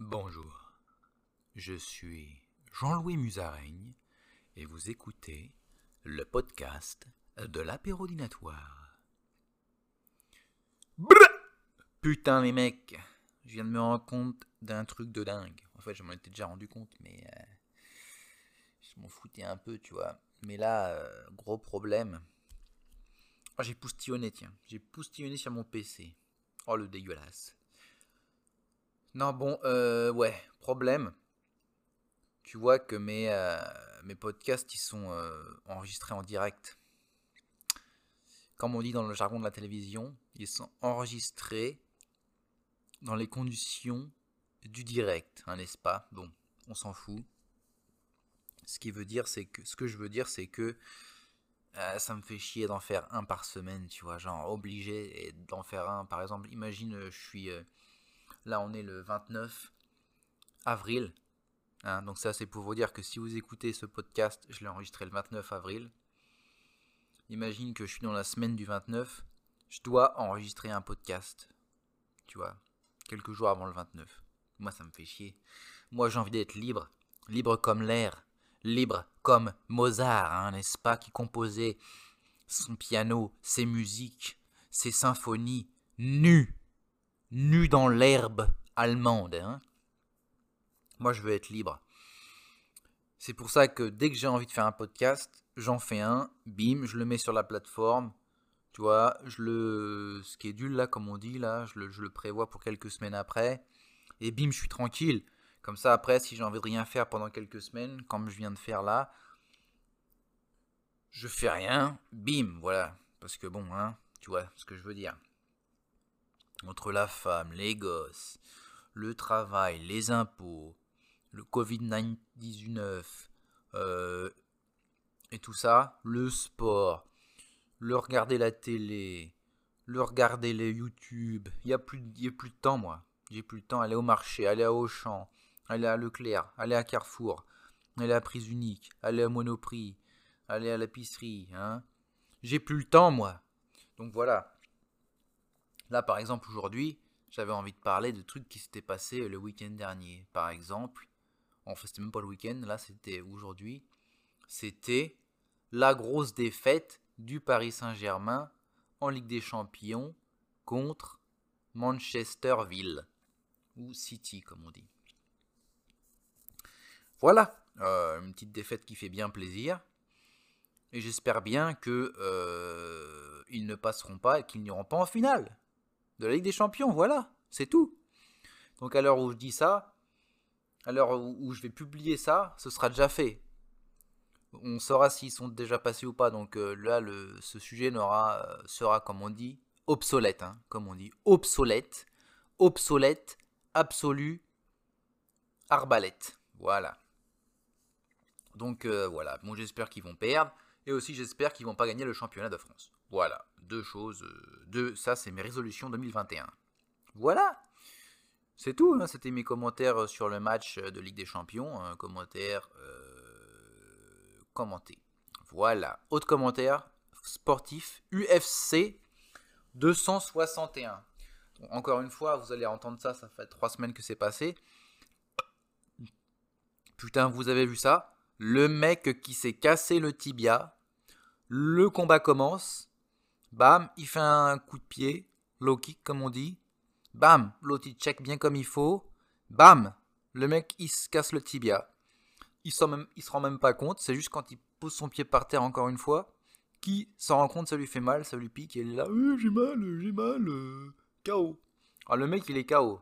Bonjour, je suis Jean-Louis Musaraigne et vous écoutez le podcast de l'apérodinatoire. Putain les mecs, je viens de me rendre compte d'un truc de dingue. En fait, je m'en étais déjà rendu compte, mais euh, je m'en foutais un peu, tu vois. Mais là, euh, gros problème. Oh, j'ai poustillonné, tiens. J'ai poustillonné sur mon PC. Oh, le dégueulasse. Non, bon, euh, ouais, problème. Tu vois que mes, euh, podcasts, ils sont euh, enregistrés en direct. Comme on dit dans le jargon de la télévision, ils sont enregistrés dans les conditions du direct, hein, n'est-ce pas? Bon, on s'en fout. Ce qui veut dire, c'est que, ce que je veux dire, c'est que ça me fait chier d'en faire un par semaine, tu vois, genre obligé d'en faire un. Par exemple, imagine, je suis là, on est le 29 avril. hein, donc ça, c'est pour vous dire que si vous écoutez ce podcast, je l'ai enregistré le 29 avril. Imagine que je suis dans la semaine du 29, je dois enregistrer un podcast, tu vois, quelques jours avant le 29. Moi, ça me fait chier. Moi, j'ai envie d'être libre, libre comme l'air, libre comme Mozart, hein, n'est-ce pas, qui composait son piano, ses musiques, ses symphonies, nu, nu dans l'herbe allemande. Hein. Moi, je veux être libre. C'est pour ça que dès que j'ai envie de faire un podcast, j'en fais un, bim, je le mets sur la plateforme. Tu vois, je le schedule là, comme on dit, là, je le, je le prévois pour quelques semaines après. Et bim, je suis tranquille. Comme ça, après, si j'ai envie de rien faire pendant quelques semaines, comme je viens de faire là, je fais rien, bim, voilà. Parce que bon, hein, tu vois ce que je veux dire. Entre la femme, les gosses, le travail, les impôts, le Covid-19, euh, et tout ça, le sport, le regarder la télé, le regarder les YouTube, il n'y a, plus- a plus de temps, moi. J'ai plus le temps, aller au marché, aller à Auchan, aller à Leclerc, aller à Carrefour, aller à Prise Unique, aller à Monoprix, aller à l'épicerie, hein. J'ai plus le temps, moi. Donc voilà. Là, par exemple, aujourd'hui, j'avais envie de parler de trucs qui s'étaient passés le week-end dernier. Par exemple, en fait, c'était même pas le week-end, là, c'était aujourd'hui. C'était la grosse défaite du Paris Saint-Germain en Ligue des Champions contre Manchesterville ou City, comme on dit. Voilà, euh, une petite défaite qui fait bien plaisir. Et j'espère bien que euh, ils ne passeront pas et qu'ils n'iront pas en finale de la Ligue des Champions. Voilà, c'est tout. Donc à l'heure où je dis ça, à l'heure où, je vais publier ça, ce sera déjà fait. On saura s'ils sont déjà passés ou pas. Donc euh, là, ce sujet euh, sera, comme on dit, obsolète. hein, comme on dit, obsolète, obsolète, absolu, arbalète. Voilà. Donc euh, voilà, bon j'espère qu'ils vont perdre et aussi j'espère qu'ils vont pas gagner le championnat de France. Voilà, deux choses, euh, deux, ça c'est mes résolutions 2021. Voilà, c'est tout, hein, c'était mes commentaires euh, sur le match euh, de Ligue des Champions, un commentaire commenté. Voilà, autre commentaire sportif UFC 261. Bon, encore une fois, vous allez entendre ça, ça fait trois semaines que c'est passé. Putain, vous avez vu ça? Le mec qui s'est cassé le tibia. Le combat commence. Bam, il fait un coup de pied. Low kick, comme on dit. Bam, l'autre il check bien comme il faut. Bam, le mec il se casse le tibia. Il se rend même pas compte. C'est juste quand il pose son pied par terre encore une fois. Qui s'en rend compte, ça lui fait mal, ça lui pique. Et il est là, Euh, j'ai mal, j'ai mal. euh, KO. Alors le mec il est KO.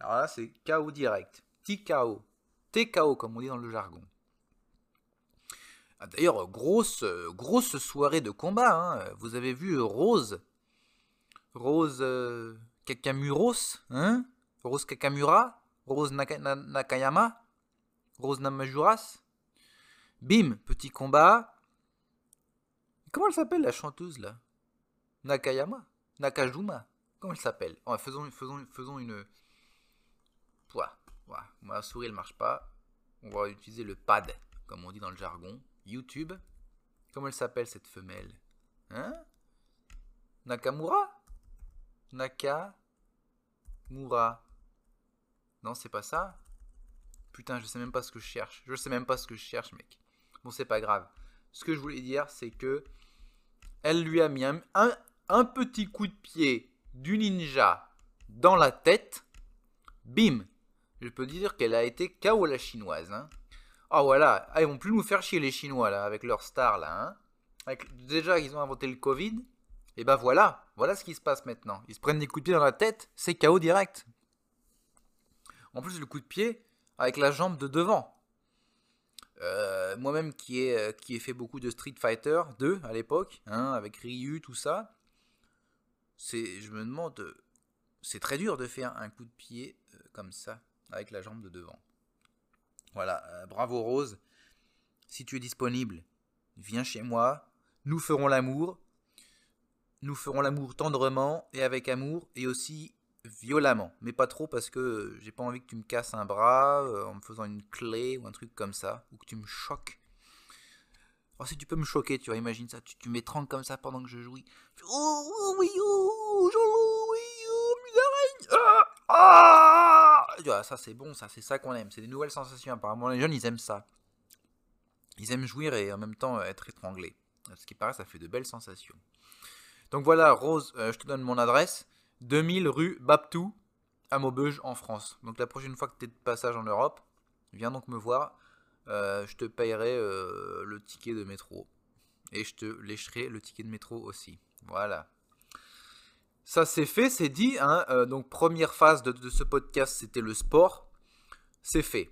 Alors là c'est KO direct. TKO. TKO comme on dit dans le jargon. Ah, D'ailleurs, grosse, grosse soirée de combat. hein. Vous avez vu Rose? Rose euh, Kakamuros hein? Rose Kakamura? Rose Naka- Na- Nakayama? Rose Namajuras? Bim, petit combat. Comment elle s'appelle la chanteuse là? Nakayama? Nakajuma Comment elle s'appelle? Faisons, une. Ouah, ouah, ma souris elle marche pas. On va utiliser le pad, comme on dit dans le jargon. YouTube. Comment elle s'appelle cette femelle? Hein? Nakamura? Nakamura. Non, c'est pas ça. Putain, je sais même pas ce que je cherche. Je sais même pas ce que je cherche, mec. Bon, c'est pas grave. Ce que je voulais dire, c'est que elle lui a mis un, petit coup de pied du ninja dans la tête. Bim Je peux dire qu'elle a été KO chinoise. Hein. Oh voilà, ah, ils vont plus nous faire chier les Chinois là, avec leur star là. Hein. Déjà, ils ont inventé le Covid. Et ben voilà, voilà ce qui se passe maintenant. Ils se prennent des coups de pied dans la tête, c'est KO direct. En plus, le coup de pied avec la jambe de devant. Euh, moi-même qui ai, euh, qui ai fait beaucoup de Street Fighter 2 à l'époque, hein, avec Ryu, tout ça, je me demande, euh, c'est très dur de faire un coup de pied comme ça, avec la jambe de devant. Voilà, bravo Rose. Si tu es disponible, viens chez moi, nous ferons l'amour. Nous ferons l'amour tendrement et avec amour et aussi violemment, mais pas trop parce que j'ai pas envie que tu me casses un bras euh, en me faisant une clé ou un truc comme ça, ou que tu me choques. Oh, si tu peux me choquer, tu vois, imagine ça, tu, m'étrangles comme ça pendant que je jouis. Oh, oui, oh, oui, oh, ah ça c'est bon, ça c'est ça qu'on aime, c'est des nouvelles sensations. Apparemment, les jeunes ils aiment ça. Ils aiment jouir et en même temps euh, être étranglés. Ce qui paraît, ça fait de belles sensations. Donc voilà, Rose, euh, je te donne mon adresse. 2000 rue Baptou à Maubeuge en France. Donc la prochaine fois que tu es de passage en Europe, viens donc me voir. Euh, je te payerai le ticket de métro. Et je te lécherai le ticket de métro aussi. Voilà. Ça c'est fait, c'est dit. Hein. Euh, donc première phase de, ce podcast, c'était le sport. C'est fait.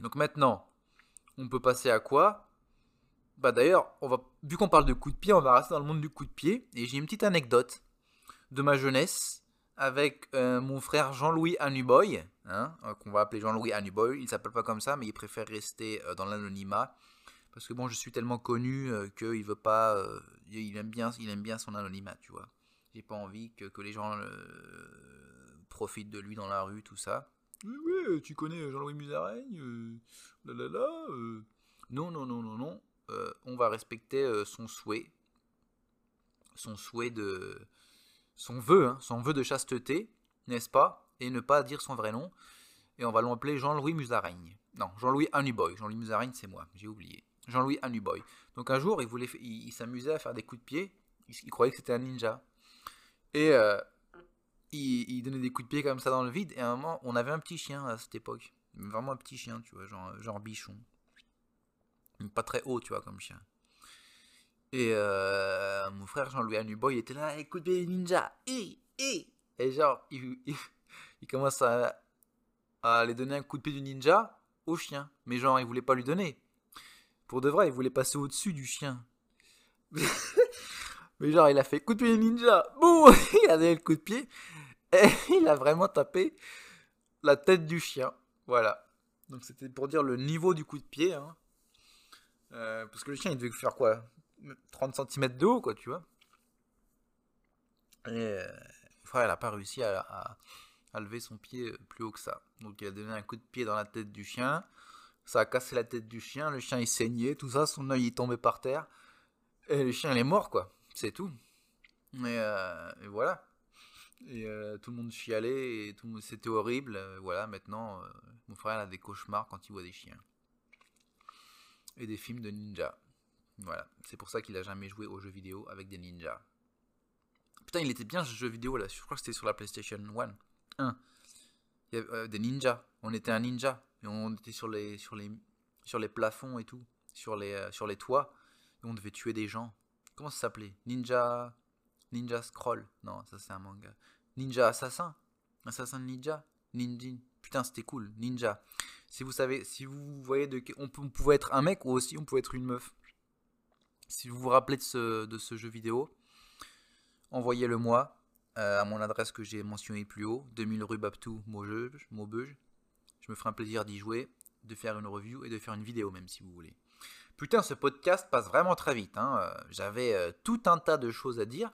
Donc maintenant, on peut passer à quoi? Bah d'ailleurs, on va, vu qu'on parle de coup de pied, on va rester dans le monde du coup de pied. Et j'ai une petite anecdote de ma jeunesse avec euh, mon frère Jean-Louis Anuboy, hein, euh, qu'on va appeler Jean-Louis Anuboy. Il s'appelle pas comme ça, mais il préfère rester euh, dans l'anonymat parce que bon, je suis tellement connu qu'il veut pas, il aime bien, il aime bien son anonymat, tu vois. J'ai pas envie que, que les gens profitent de lui dans la rue, tout ça. Oui, oui, tu connais Jean-Louis Musaraigne, là là là. Non, non, non, non, non. on va respecter son souhait, son souhait de son vœu, hein, son vœu de chasteté, n'est-ce pas? Et ne pas dire son vrai nom. Et on va l'appeler Jean-Louis Musaraigne. Non, Jean-Louis Anuboy. Jean-Louis Musaraigne, c'est moi, j'ai oublié. Jean-Louis Anuboy. Donc un jour, il, voulait, il, s'amusait à faire des coups de pied. Il, croyait que c'était un ninja. Et euh, il, donnait des coups de pied comme ça dans le vide. Et à un moment, on avait un petit chien à cette époque. Vraiment un petit chien, tu vois, genre, genre bichon. Pas très haut, tu vois, comme chien. Et euh, mon frère Jean-Louis Anuboy, il était là, écoute bien ninja, et, et, et genre, il, il, commence à, à aller donner un coup de pied du ninja au chien. Mais genre, il voulait pas lui donner. Pour de vrai, il voulait passer au-dessus du chien. Mais genre, il a fait coup de pied ninja, boum, il a donné le coup de pied, et il a vraiment tapé la tête du chien. Voilà. Donc c'était pour dire le niveau du coup de pied. Hein. Euh, parce que le chien, il devait faire quoi? 30 cm de haut, quoi, tu vois. Et euh, frère, elle n'a pas réussi à, lever son pied plus haut que ça. Donc il a donné un coup de pied dans la tête du chien. Ça a cassé la tête du chien. Le chien il saignait, tout ça. Son œil est tombé par terre. Et le chien il est mort, quoi. C'est tout. Et, euh, voilà. Et euh, tout le monde chialait et tout c'était horrible. voilà, maintenant, mon frère a des cauchemars quand il voit des chiens. Et des films de ninja. Voilà, c'est pour ça qu'il a jamais joué aux jeux vidéo avec des ninjas. Putain, il était bien ce jeu vidéo là, je crois que c'était sur la PlayStation 1. 1. Il y avait euh, des ninjas, on était un ninja, et on était sur les, sur les, sur les plafonds et tout, sur les, euh, sur les toits, et on devait tuer des gens. Comment ça s'appelait? Ninja. Ninja Scroll. Non, ça c'est un manga. Ninja Assassin Assassin Ninja? Ninja. Putain, c'était cool. Ninja. Si vous savez, si vous voyez de. On, pouvait être un mec ou aussi on pouvait être une meuf. Si vous vous rappelez de ce, jeu vidéo, envoyez-le moi euh, à mon adresse que j'ai mentionnée plus haut, 2000 rue Baptou, Maubeuge. Je me ferai un plaisir d'y jouer, de faire une review et de faire une vidéo même si vous voulez. Putain, ce podcast passe vraiment très vite. Hein. Euh, j'avais euh, tout un tas de choses à dire,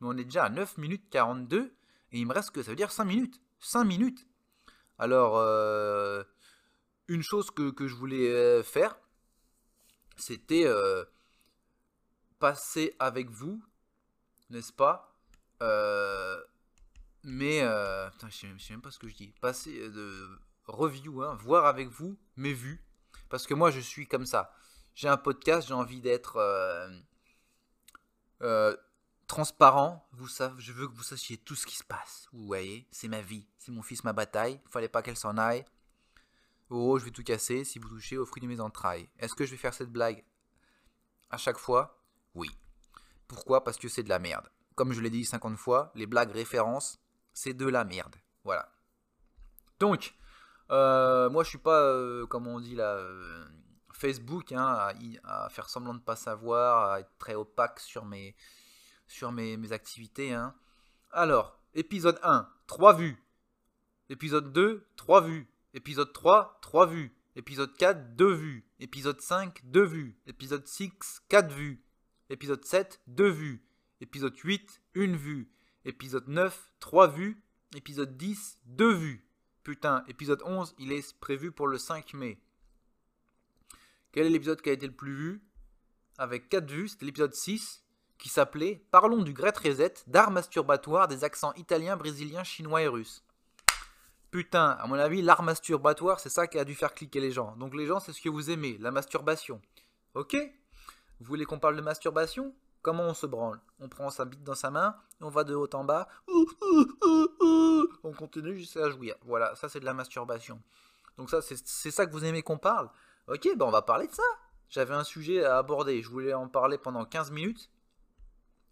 mais on est déjà à 9 minutes 42 et il me reste que ça veut dire 5 minutes. 5 minutes. Alors, une chose que, je voulais faire, c'était passer avec vous, n'est-ce pas, euh, mais euh, putain, je, sais, sais même pas ce que je dis. Passer euh, de review, hein, voir avec vous mes vues. Parce que moi, je suis comme ça. J'ai un podcast, j'ai envie d'être euh, euh, transparent. Vous savez, je veux que vous sachiez tout ce qui se passe. Vous voyez, c'est ma vie, c'est mon fils, ma bataille. Fallait pas qu'elle s'en aille. Oh, je vais tout casser si vous touchez aux fruits de mes entrailles. Est-ce que je vais faire cette blague à chaque fois? Oui. Pourquoi? Parce que c'est de la merde. Comme je l'ai dit 50 fois, les blagues références, c'est de la merde. Voilà. Donc, euh, moi je suis pas, euh, comme on dit là, Facebook, hein, à, faire semblant de pas savoir, à être très opaque sur mes activités. hein. Alors, épisode 1, 3 vues. Épisode 2, 3 vues. Épisode 3, 3 vues. Épisode 4, 2 vues. Épisode 5, 2 vues. Épisode 6, 4 vues. Épisode 7, 2 vues. Épisode 8, 1 vue. Épisode 9, 3 vues. Épisode 10, 2 vues. Putain, épisode 11, il est prévu pour le 5 mai. Quel est l'épisode qui a été le plus vu Avec 4 vues, c'était l'épisode 6 qui s'appelait Parlons du Great Reset, d'art masturbatoire des accents italiens, brésiliens, chinois et russes. Putain, à mon avis, l'art masturbatoire, c'est ça qui a dû faire cliquer les gens. Donc les gens, c'est ce que vous aimez, la masturbation. Ok? Vous voulez qu'on parle de masturbation? Comment on se branle? On prend sa bite dans sa main, on va de haut en bas, on continue jusqu'à jouir. Voilà, ça c'est de la masturbation. Donc ça, c'est ça que vous aimez qu'on parle? Ok, ben on va parler de ça. J'avais un sujet à aborder, je voulais en parler pendant 15 minutes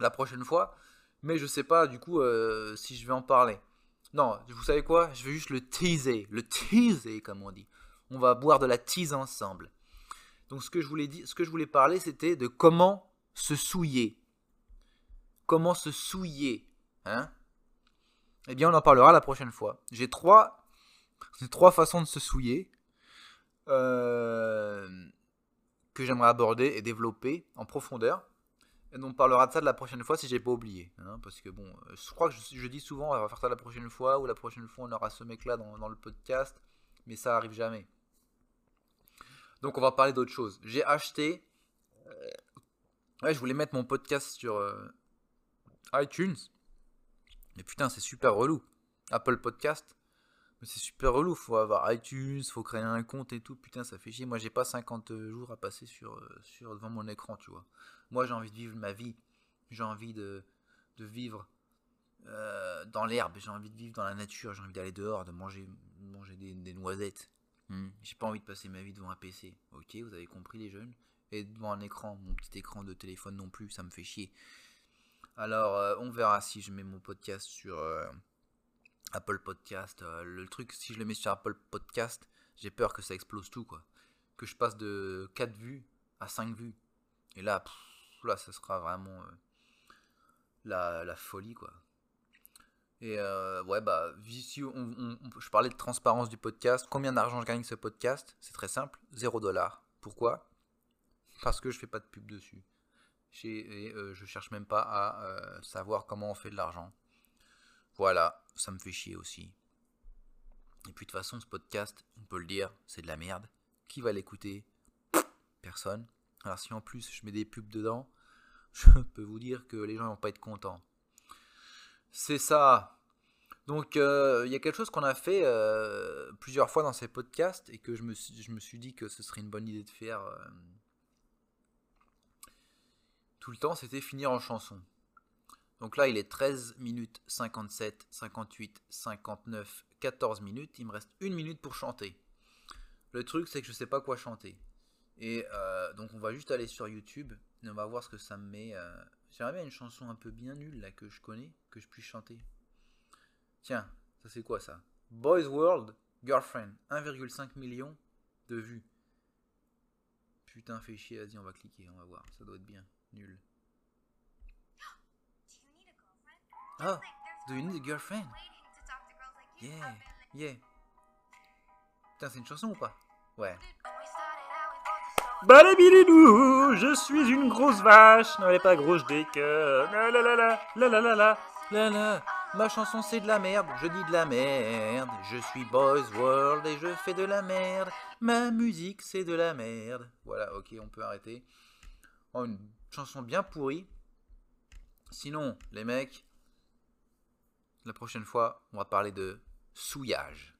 la prochaine fois, mais je sais pas du coup euh, si je vais en parler. Non, vous savez quoi? Je vais juste le teaser, le teaser comme on dit. On va boire de la tease ensemble. Donc ce que je voulais dire, ce que je voulais parler, c'était de comment se souiller. Comment se souiller, hein? Eh bien, on en parlera la prochaine fois. J'ai trois, trois façons de se souiller euh, que j'aimerais aborder et développer en profondeur. Et on parlera de ça la prochaine fois si j'ai pas oublié. hein, parce que bon, euh, je crois que je, dis souvent on va faire ça la prochaine fois ou la prochaine fois on aura ce mec là dans, le podcast, mais ça arrive jamais. Donc on va parler d'autre chose. J'ai acheté. euh, ouais, je voulais mettre mon podcast sur iTunes. Mais putain, c'est super relou. Apple Podcast. C'est super relou. Faut avoir iTunes, faut créer un compte et tout. Putain, ça fait chier. Moi, j'ai pas 50 jours à passer sur, euh, sur devant mon écran, tu vois. Moi, j'ai envie de vivre ma vie. J'ai envie de, de vivre euh, dans l'herbe. J'ai envie de vivre dans la nature. J'ai envie d'aller dehors, de manger, manger des, des noisettes. Hmm. J'ai pas envie de passer ma vie devant un PC. Ok, vous avez compris, les jeunes. Et devant un écran, mon petit écran de téléphone non plus, ça me fait chier. Alors, euh, on verra si je mets mon podcast sur euh, Apple Podcast. Euh, le truc, si je le mets sur Apple Podcast, j'ai peur que ça explose tout, quoi. Que je passe de 4 vues à 5 vues. Et là, là, ça sera vraiment euh, la, folie, quoi. Et euh, ouais, bah, je parlais de transparence du podcast. Combien d'argent je gagne ce podcast? C'est très simple, 0 dollar. Pourquoi? Parce que je fais pas de pub dessus. Et je cherche même pas à savoir comment on fait de l'argent. Voilà, ça me fait chier aussi. Et puis de toute façon, ce podcast, on peut le dire, c'est de la merde. Qui va l'écouter? Personne. Alors si en plus je mets des pubs dedans, je peux vous dire que les gens vont pas être contents. C'est ça. Donc euh, il y a quelque chose qu'on a fait euh, plusieurs fois dans ces podcasts et que je me, suis, dit que ce serait une bonne idée de faire euh, tout le temps, c'était finir en chanson. Donc là, il est 13 minutes 57, 58, 59, 14 minutes. Il me reste une minute pour chanter. Le truc, c'est que je sais pas quoi chanter. Et euh, donc, on va juste aller sur YouTube et on va voir ce que ça me met. euh. J'aimerais bien une chanson un peu bien nulle là que je connais, que je puisse chanter. Tiens, ça c'est quoi ça? Boys World Girlfriend, 1,5 million de vues. Putain, fait chier, vas-y, on va cliquer, on va voir. Ça doit être bien. Nul. Ah, do you need a girlfriend? Yeah, yeah. Putain, c'est une chanson ou pas? Ouais. Balabididou, je suis une grosse vache, non elle est pas grosse cœurs. La la la la, la la la la, la la. Ma chanson c'est de la merde, je dis de la merde. Je suis Boys World et je fais de la merde. Ma musique c'est de la merde. Voilà, ok, on peut arrêter. Oh, une chanson bien pourrie. Sinon, les mecs, La prochaine fois, on va parler de souillage.